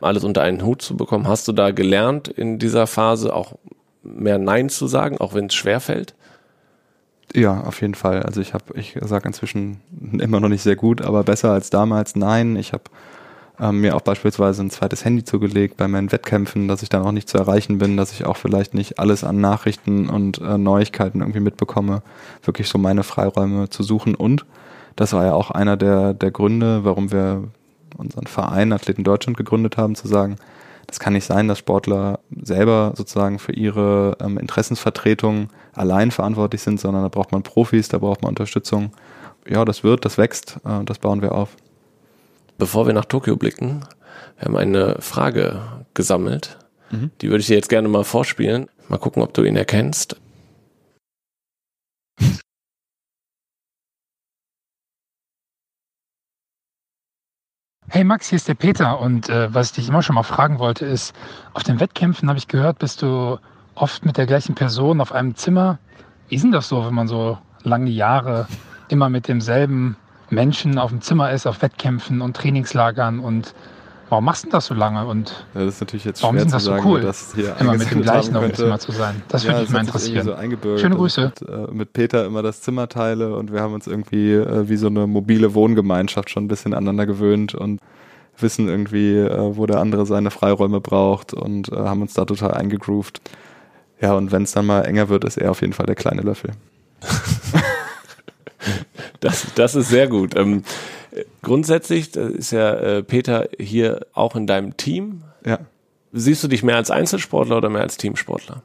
alles unter einen Hut zu bekommen. Hast du da gelernt, in dieser Phase auch mehr Nein zu sagen, auch wenn es schwer fällt? Ja, auf jeden Fall. Also ich habe, ich sage inzwischen immer noch nicht sehr gut, aber besser als damals. Nein, ich habe ähm, mir auch beispielsweise ein zweites Handy zugelegt bei meinen Wettkämpfen, dass ich dann auch nicht zu erreichen bin, dass ich auch vielleicht nicht alles an Nachrichten und äh, Neuigkeiten irgendwie mitbekomme, wirklich so meine Freiräume zu suchen. Und das war ja auch einer der, der Gründe, warum wir unseren Verein Athleten Deutschland gegründet haben, zu sagen, das kann nicht sein, dass Sportler selber sozusagen für ihre ähm, Interessensvertretung allein verantwortlich sind, sondern da braucht man Profis, da braucht man Unterstützung. Ja, das wird, das wächst, äh, das bauen wir auf. Bevor wir nach Tokio blicken, wir haben eine Frage gesammelt. Mhm. Die würde ich dir jetzt gerne mal vorspielen. Mal gucken, ob du ihn erkennst. Hey Max, hier ist der Peter und äh, was ich dich immer schon mal fragen wollte ist, auf den Wettkämpfen habe ich gehört, bist du oft mit der gleichen Person auf einem Zimmer. Wie ist denn das so, wenn man so lange Jahre immer mit demselben Menschen auf dem Zimmer ist, auf Wettkämpfen und Trainingslagern und warum machst du das so lange und ja, das ist natürlich jetzt warum schwer ist das zu sagen, so cool, das hier immer mit dem gleichen auf dem Zimmer zu sein? Das ja, würde mich mal interessieren. So Schöne Grüße. Mit, äh, mit, Peter immer das Zimmer teile und wir haben uns irgendwie äh, wie so eine mobile Wohngemeinschaft schon ein bisschen aneinander gewöhnt und wissen irgendwie, äh, wo der andere seine Freiräume braucht und äh, haben uns da total eingegroovt. Ja, und wenn es dann mal enger wird, ist er auf jeden Fall der kleine Löffel. Das, das ist sehr gut. Ähm, grundsätzlich ist ja äh, Peter hier auch in deinem Team. Ja. Siehst du dich mehr als Einzelsportler oder mehr als Teamsportler?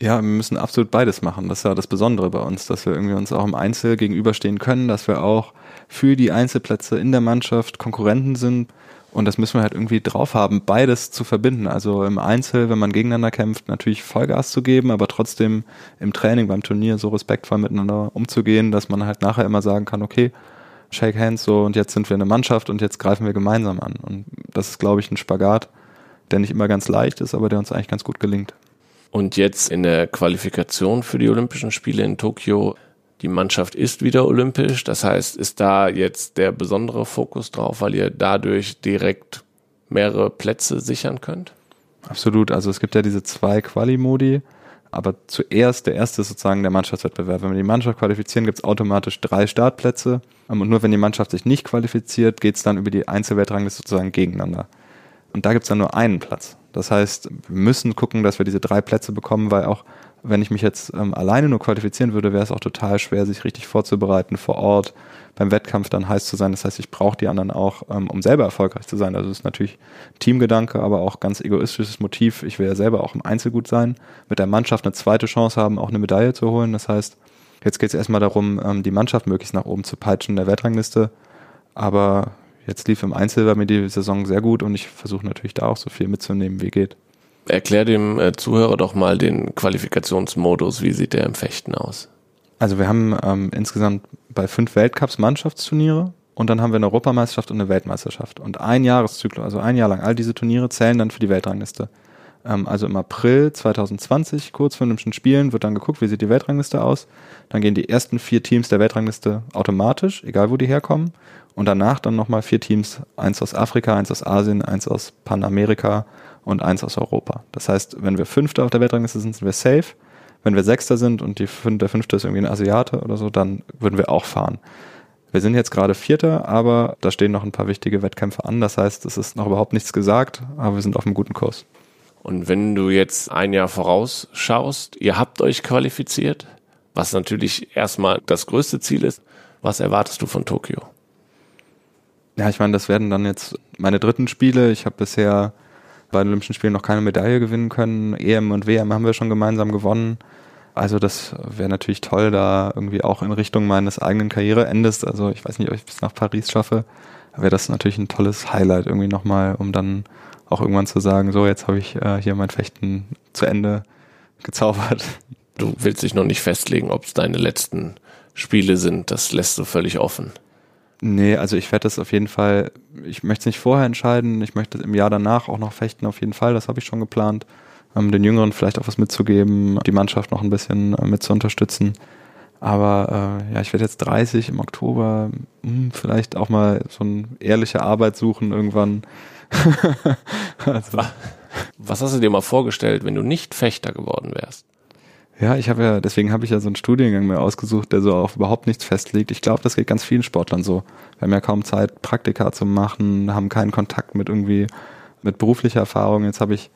Ja, wir müssen absolut beides machen. Das ist ja das Besondere bei uns, dass wir irgendwie uns auch im Einzel gegenüberstehen können, dass wir auch für die Einzelplätze in der Mannschaft Konkurrenten sind. Und das müssen wir halt irgendwie drauf haben, beides zu verbinden. Also im Einzel, wenn man gegeneinander kämpft, natürlich Vollgas zu geben, aber trotzdem im Training, beim Turnier so respektvoll miteinander umzugehen, dass man halt nachher immer sagen kann, okay, Shake Hands so und jetzt sind wir eine Mannschaft und jetzt greifen wir gemeinsam an. Und das ist, glaube ich, ein Spagat, der nicht immer ganz leicht ist, aber der uns eigentlich ganz gut gelingt. Und jetzt in der Qualifikation für die Olympischen Spiele in Tokio, die Mannschaft ist wieder olympisch. Das heißt, ist da jetzt der besondere Fokus drauf, weil ihr dadurch direkt mehrere Plätze sichern könnt? Absolut. Also es gibt ja diese zwei Quali-Modi. Aber zuerst, der erste ist sozusagen der Mannschaftswettbewerb. Wenn wir die Mannschaft qualifizieren, gibt es automatisch drei Startplätze. Und nur wenn die Mannschaft sich nicht qualifiziert, geht es dann über die Einzelweltrangliste sozusagen gegeneinander. Und da gibt es dann nur einen Platz. Das heißt, wir müssen gucken, dass wir diese drei Plätze bekommen, weil auch wenn ich mich jetzt ähm, alleine nur qualifizieren würde, wäre es auch total schwer, sich richtig vorzubereiten vor Ort, beim Wettkampf dann heiß zu sein. Das heißt, ich brauche die anderen auch, ähm, um selber erfolgreich zu sein. Also es ist natürlich Teamgedanke, aber auch ganz egoistisches Motiv. Ich will ja selber auch im Einzel gut sein, mit der Mannschaft eine zweite Chance haben, auch eine Medaille zu holen. Das heißt, jetzt geht es erstmal darum, ähm, die Mannschaft möglichst nach oben zu peitschen in der Weltrangliste. Aber jetzt lief im Einzel bei mir die Saison sehr gut und ich versuche natürlich da auch so viel mitzunehmen, wie geht. Erklär dem äh, Zuhörer doch mal den Qualifikationsmodus. Wie sieht der im Fechten aus? Also wir haben ähm, insgesamt bei fünf Weltcups Mannschaftsturniere und dann haben wir eine Europameisterschaft und eine Weltmeisterschaft. Und ein Jahreszyklus, also ein Jahr lang, all diese Turniere zählen dann für die Weltrangliste. Ähm, also im April 2020, kurz vor Olympischen Spielen, wird dann geguckt, wie sieht die Weltrangliste aus. Dann gehen die ersten vier Teams der Weltrangliste automatisch, egal wo die herkommen. Und danach dann nochmal vier Teams, eins aus Afrika, eins aus Asien, eins aus Panamerika und eins aus Europa. Das heißt, wenn wir Fünfter auf der Weltrangliste sind, sind wir safe. Wenn wir Sechster sind und die, der Fünfte ist irgendwie ein Asiate oder so, dann würden wir auch fahren. Wir sind jetzt gerade Vierter, aber da stehen noch ein paar wichtige Wettkämpfe an. Das heißt, es ist noch überhaupt nichts gesagt, aber wir sind auf einem guten Kurs. Und wenn du jetzt ein Jahr vorausschaust, ihr habt euch qualifiziert, was natürlich erstmal das größte Ziel ist. Was erwartest du von Tokio? Ja, ich meine, das werden dann jetzt meine dritten Spiele. Ich habe bisher bei den Olympischen Spielen noch keine Medaille gewinnen können. EM und WM haben wir schon gemeinsam gewonnen. Also das wäre natürlich toll, da irgendwie auch in Richtung meines eigenen Karriereendes, also ich weiß nicht, ob ich bis nach Paris schaffe, wäre das natürlich ein tolles Highlight irgendwie nochmal, um dann auch irgendwann zu sagen, so jetzt habe ich äh, hier mein Fechten zu Ende gezaubert. Du willst dich noch nicht festlegen, ob es deine letzten Spiele sind, das lässt du völlig offen. Nee, also ich werde das auf jeden Fall, ich möchte es nicht vorher entscheiden, ich möchte im Jahr danach auch noch fechten, auf jeden Fall, das habe ich schon geplant. Ähm, den Jüngeren vielleicht auch was mitzugeben, die Mannschaft noch ein bisschen äh, mit zu unterstützen. Aber äh, ja, ich werde jetzt 30 im Oktober, hm, vielleicht auch mal so eine ehrliche Arbeit suchen irgendwann. also. Was hast du dir mal vorgestellt, wenn du nicht Fechter geworden wärst? Ja, ich habe ja, deswegen habe ich ja so einen Studiengang mir ausgesucht, der so auf überhaupt nichts festlegt. Ich glaube, das geht ganz vielen Sportlern so. Wir haben ja kaum Zeit, Praktika zu machen, haben keinen Kontakt mit irgendwie, mit beruflicher Erfahrung. Jetzt habe ich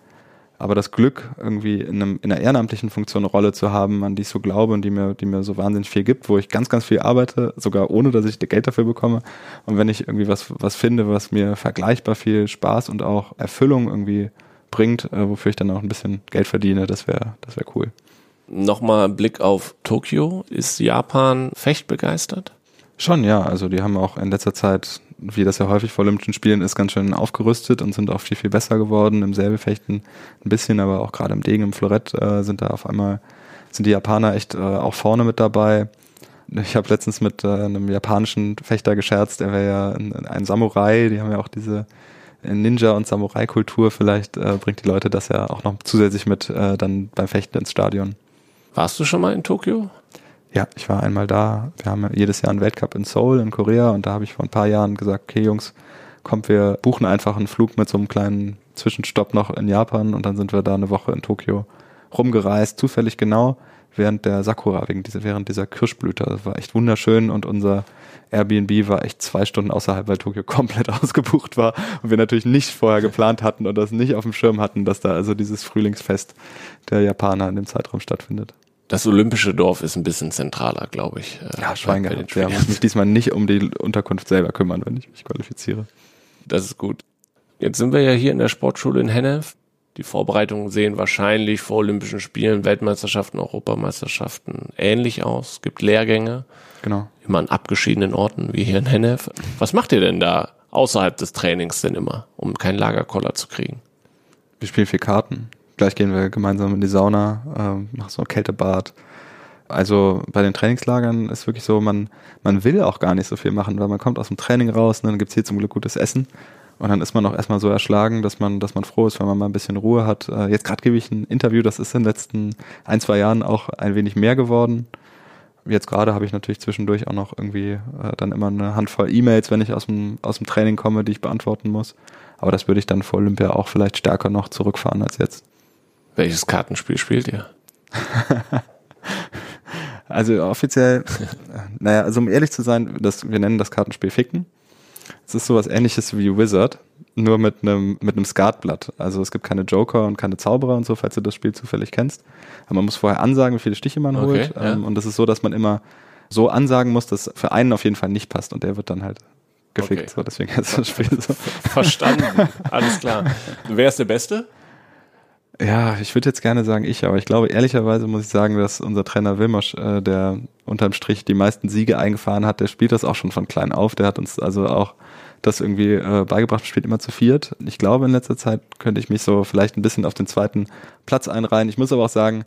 aber das Glück, irgendwie in, einem, in einer ehrenamtlichen Funktion eine Rolle zu haben, an die ich so glaube und die mir, die mir so wahnsinnig viel gibt, wo ich ganz, ganz viel arbeite, sogar ohne, dass ich Geld dafür bekomme. Und wenn ich irgendwie was, was finde, was mir vergleichbar viel Spaß und auch Erfüllung irgendwie bringt, äh, wofür ich dann auch ein bisschen Geld verdiene, das wäre, das wäre cool. Nochmal Blick auf Tokio. Ist Japan fechtbegeistert? Schon, ja. Also die haben auch in letzter Zeit, wie das ja häufig vor Olympischen Spielen ist, ganz schön aufgerüstet und sind auch viel, viel besser geworden. Im Säbelfechten ein bisschen, aber auch gerade im Degen, im Florett äh, sind da auf einmal, sind die Japaner echt äh, auch vorne mit dabei. Ich habe letztens mit äh, einem japanischen Fechter gescherzt, der wäre ja ein, ein, Samurai, die haben ja auch diese Ninja- und Samurai-Kultur. Vielleicht äh, bringt die Leute das ja auch noch zusätzlich mit äh, dann beim Fechten ins Stadion. Warst du schon mal in Tokio? Ja, ich war einmal da. Wir haben jedes Jahr einen Weltcup in Seoul in Korea und da habe ich vor ein paar Jahren gesagt, okay Jungs, kommt, wir buchen einfach einen Flug mit so einem kleinen Zwischenstopp noch in Japan und dann sind wir da eine Woche in Tokio rumgereist, zufällig genau während der Sakura, wegen dieser, während dieser Kirschblüte. Das war echt wunderschön und unser Airbnb war echt zwei Stunden außerhalb, weil Tokio komplett ausgebucht war und wir natürlich nicht vorher geplant hatten und das nicht auf dem Schirm hatten, dass da also dieses Frühlingsfest der Japaner in dem Zeitraum stattfindet. Das olympische Dorf ist ein bisschen zentraler, glaube ich. Äh, ja, Schwein gehabt. Der muss mich diesmal nicht um die Unterkunft selber kümmern, wenn ich mich qualifiziere. Das ist gut. Jetzt sind wir ja hier in der Sportschule in Hennef. Die Vorbereitungen sehen wahrscheinlich vor Olympischen Spielen, Weltmeisterschaften, Europameisterschaften ähnlich aus. Es gibt Lehrgänge. Genau. Immer an abgeschiedenen Orten, wie hier in Hennef. Was macht ihr denn da außerhalb des Trainings denn immer, um keinen Lagerkoller zu kriegen? Wir spielen vier Karten. Gleich gehen wir gemeinsam in die Sauna, äh, machen so ein Kältebad. Also bei den Trainingslagern ist wirklich so, man, man will auch gar nicht so viel machen, weil man kommt aus dem Training raus, ne, dann gibt's hier zum Glück gutes Essen. Und dann ist man auch erstmal so erschlagen, dass man, dass man froh ist, wenn man mal ein bisschen Ruhe hat. Äh, jetzt gerade gebe ich ein Interview, das ist in den letzten ein, zwei Jahren auch ein wenig mehr geworden. Jetzt gerade habe ich natürlich zwischendurch auch noch irgendwie äh, dann immer eine Handvoll E-Mails, wenn ich aus dem, aus dem Training komme, die ich beantworten muss. Aber das würde ich dann vor Olympia auch vielleicht stärker noch zurückfahren als jetzt. Welches Kartenspiel spielt ihr? also offiziell, naja, also um ehrlich zu sein, das, wir nennen das Kartenspiel Ficken. Es ist sowas ähnliches wie Wizard, nur mit einem mit einem Skatblatt. Also es gibt keine Joker und keine Zauberer und so, falls du das Spiel zufällig kennst. Aber man muss vorher ansagen, wie viele Stiche man holt. Okay, ja. Ähm, und das ist so, dass man immer so ansagen muss, dass für einen auf jeden Fall nicht passt und der wird dann halt gefickt. Okay. So, deswegen heißt das Spiel so. Verstanden. Alles klar. Wer ist der Beste? Ja, ich würde jetzt gerne sagen ich, aber ich glaube ehrlicherweise muss ich sagen, dass unser Trainer Wilmosch, äh, der unterm Strich die meisten Siege eingefahren hat, der spielt das auch schon von klein auf. Der hat uns also auch das irgendwie äh, beigebracht, spielt immer zu viert. Ich glaube, in letzter Zeit könnte ich mich so vielleicht ein bisschen auf den zweiten Platz einreihen. Ich muss aber auch sagen,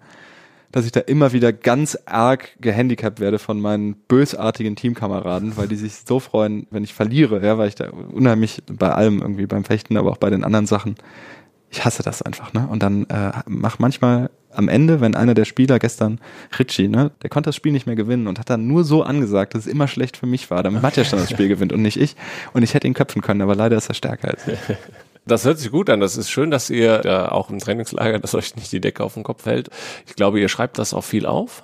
dass ich da immer wieder ganz arg gehandicapt werde von meinen bösartigen Teamkameraden, weil die sich so freuen, wenn ich verliere, ja, weil ich da unheimlich bei allem irgendwie beim Fechten, aber auch bei den anderen Sachen, ich hasse das einfach, ne? Und dann äh, mach manchmal am Ende, wenn einer der Spieler gestern, Ritchie, ne, der konnte das Spiel nicht mehr gewinnen und hat dann nur so angesagt, dass es immer schlecht für mich war, damit Matja schon das Spiel gewinnt und nicht ich. Und ich hätte ihn köpfen können, aber leider ist er stärker als ich. Das hört sich gut an. Das ist schön, dass ihr da auch im Trainingslager, dass euch nicht die Decke auf den Kopf fällt. Ich glaube, ihr schreibt das auch viel auf.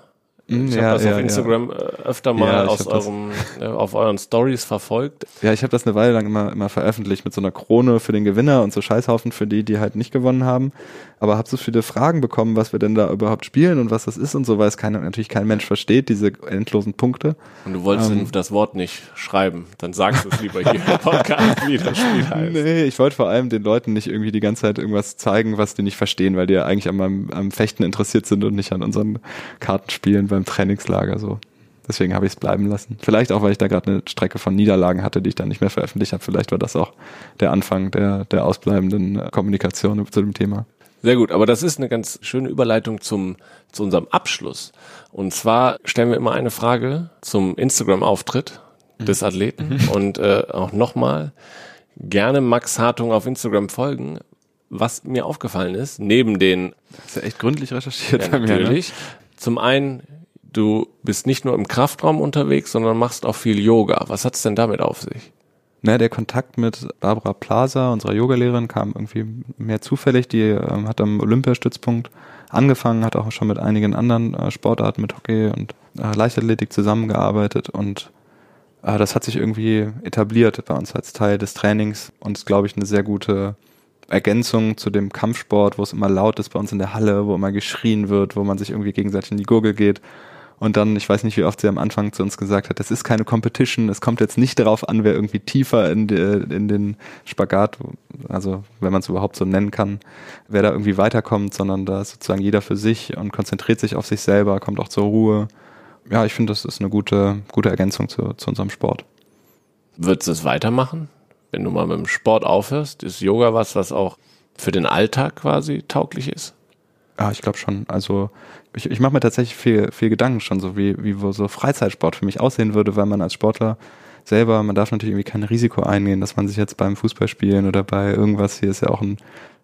Mm, Ich ja, habe das ja, auf ja. Instagram äh, öfter mal Ja, aus hab das- eurem, äh, auf euren Stories verfolgt. Ja, ich habe das eine Weile lang immer, immer veröffentlicht mit so einer Krone für den Gewinner und so Scheißhaufen für die, die halt nicht gewonnen haben. Aber habe so viele Fragen bekommen, was wir denn da überhaupt spielen und was das ist und so, weil es keine, natürlich kein Mensch versteht, diese endlosen Punkte. Und du wolltest Ähm. das Wort nicht schreiben. Dann sagst du es lieber hier im Podcast, wie das Spiel heißt. Nee, ich wollte vor allem den Leuten nicht irgendwie die ganze Zeit irgendwas zeigen, was die nicht verstehen, weil die ja eigentlich am, am, am Fechten interessiert sind und nicht an unseren Kartenspielen beim Trainingslager so. Deswegen habe ich es bleiben lassen. Vielleicht auch, weil ich da gerade eine Strecke von Niederlagen hatte, die ich dann nicht mehr veröffentlicht habe. Vielleicht war das auch der Anfang der, der ausbleibenden äh, Kommunikation zu dem Thema. Sehr gut, aber das ist eine ganz schöne Überleitung zum, zu unserem Abschluss. Und zwar stellen wir immer eine Frage zum Instagram-Auftritt des Athleten und äh, auch nochmal gerne Max Hartung auf Instagram folgen. Was mir aufgefallen ist, neben den Das ist ja echt gründlich recherchiert Ja, bei mir. Ne? natürlich. Zum einen, du bist nicht nur im Kraftraum unterwegs, sondern machst auch viel Yoga. Was hat's denn damit auf sich? Ne, der Kontakt mit Barbara Plaza, unserer Yogalehrerin, kam irgendwie mehr zufällig. Die ähm, hat am Olympiastützpunkt angefangen, hat auch schon mit einigen anderen äh, Sportarten, mit Hockey und äh, Leichtathletik zusammengearbeitet und äh, das hat sich irgendwie etabliert bei uns als Teil des Trainings und ist, glaube ich, eine sehr gute Ergänzung zu dem Kampfsport, wo es immer laut ist bei uns in der Halle, wo immer geschrien wird, wo man sich irgendwie gegenseitig in die Gurgel geht. Und dann, ich weiß nicht, wie oft sie am Anfang zu uns gesagt hat, das ist keine Competition, es kommt jetzt nicht darauf an, wer irgendwie tiefer in, die, in den Spagat, also wenn man es überhaupt so nennen kann, wer da irgendwie weiterkommt, sondern da ist sozusagen jeder für sich und konzentriert sich auf sich selber, kommt auch zur Ruhe. Ja, ich finde, das ist eine gute, gute Ergänzung zu, zu unserem Sport. Würdest du es weitermachen? Wenn du mal mit dem Sport aufhörst, ist Yoga was, was auch für den Alltag quasi tauglich ist? Ja, ich glaube schon. Also ich, ich mache mir tatsächlich viel, viel Gedanken schon, so wie, wie so Freizeitsport für mich aussehen würde, weil man als Sportler selber, man darf natürlich irgendwie kein Risiko eingehen, dass man sich jetzt beim Fußballspielen oder bei irgendwas, hier ist ja auch ein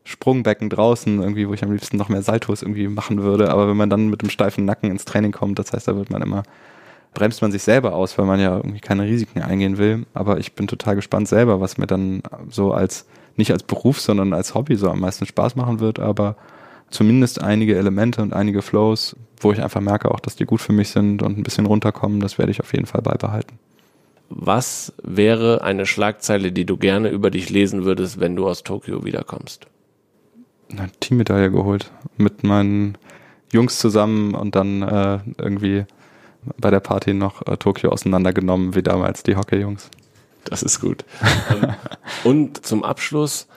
Sprungbecken draußen, irgendwie, wo ich am liebsten noch mehr Saltos irgendwie machen würde. Aber wenn man dann mit dem steifen Nacken ins Training kommt, das heißt, da wird man immer, bremst man sich selber aus, weil man ja irgendwie keine Risiken eingehen will. Aber ich bin total gespannt selber, was mir dann so als, nicht als Beruf, sondern als Hobby so am meisten Spaß machen wird, aber zumindest einige Elemente und einige Flows, wo ich einfach merke auch, dass die gut für mich sind und ein bisschen runterkommen, das werde ich auf jeden Fall beibehalten. Was wäre eine Schlagzeile, die du gerne über dich lesen würdest, wenn du aus Tokio wiederkommst? Eine Teammedaille geholt mit meinen Jungs zusammen und dann äh, irgendwie bei der Party noch äh, Tokio auseinandergenommen, wie damals die Hockey-Jungs. Das ist gut. Ähm, Und zum Abschluss,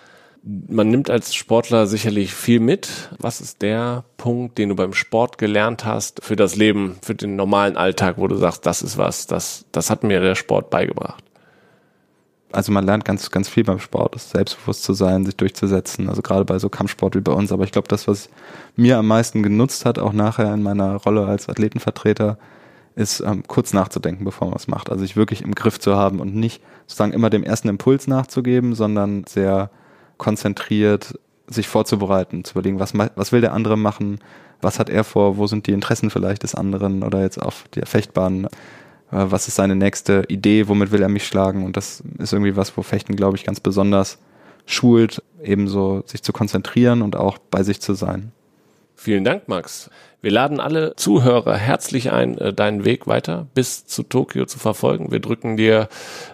Man nimmt als Sportler sicherlich viel mit. Was ist der Punkt, den du beim Sport gelernt hast für das Leben, für den normalen Alltag, wo du sagst, das ist was, das, das hat mir der Sport beigebracht? Also man lernt ganz, ganz viel beim Sport, selbstbewusst zu sein, sich durchzusetzen, also gerade bei so Kampfsport wie bei uns. Aber ich glaube, das, was mir am meisten genutzt hat, auch nachher in meiner Rolle als Athletenvertreter, ist ähm, kurz nachzudenken, bevor man es macht. Also sich wirklich im Griff zu haben und nicht sozusagen immer dem ersten Impuls nachzugeben, sondern sehr konzentriert sich vorzubereiten, zu überlegen, was, was will der andere machen, was hat er vor, wo sind die Interessen vielleicht des anderen oder jetzt auf der Fechtbahn, äh, was ist seine nächste Idee, womit will er mich schlagen und das ist irgendwie was, wo Fechten, glaube ich, ganz besonders schult, ebenso sich zu konzentrieren und auch bei sich zu sein. Vielen Dank, Max. Wir laden alle Zuhörer herzlich ein, äh, deinen Weg weiter bis zu Tokio zu verfolgen. Wir drücken dir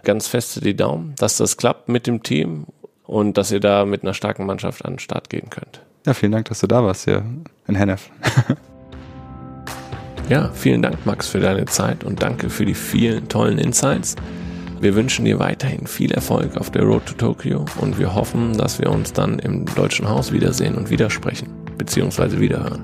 ganz feste die Daumen, dass das klappt mit dem Team und dass ihr da mit einer starken Mannschaft an den Start gehen könnt. Ja, vielen Dank, dass du da warst hier in Hennef. ja, vielen Dank, Max, für deine Zeit und danke für die vielen tollen Insights. Wir wünschen dir weiterhin viel Erfolg auf der Road to Tokyo und wir hoffen, dass wir uns dann im Deutschen Haus wiedersehen und widersprechen bzw. wiederhören.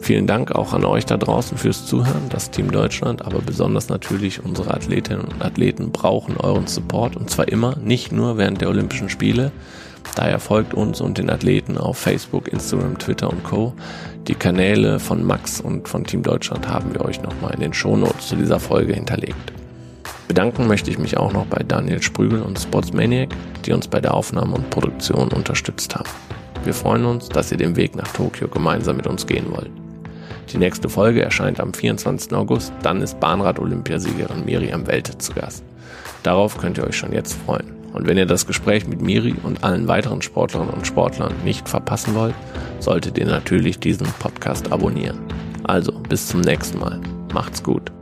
Vielen Dank auch an euch da draußen fürs Zuhören. Das Team Deutschland, aber besonders natürlich unsere Athletinnen und Athleten brauchen euren Support und zwar immer, nicht nur während der Olympischen Spiele. Daher folgt uns und den Athleten auf Facebook, Instagram, Twitter und Co. Die Kanäle von Max und von Team Deutschland haben wir euch nochmal in den Shownotes zu dieser Folge hinterlegt. Bedanken möchte ich mich auch noch bei Daniel Sprügel und Sportsmaniac, die uns bei der Aufnahme und Produktion unterstützt haben. Wir freuen uns, dass ihr den Weg nach Tokio gemeinsam mit uns gehen wollt. Die nächste Folge erscheint am 24. August. Dann ist Bahnrad-Olympiasiegerin Miriam Welte zu Gast. Darauf könnt ihr euch schon jetzt freuen. Und wenn ihr das Gespräch mit Miri und allen weiteren Sportlerinnen und Sportlern nicht verpassen wollt, solltet ihr natürlich diesen Podcast abonnieren. Also bis zum nächsten Mal. Macht's gut.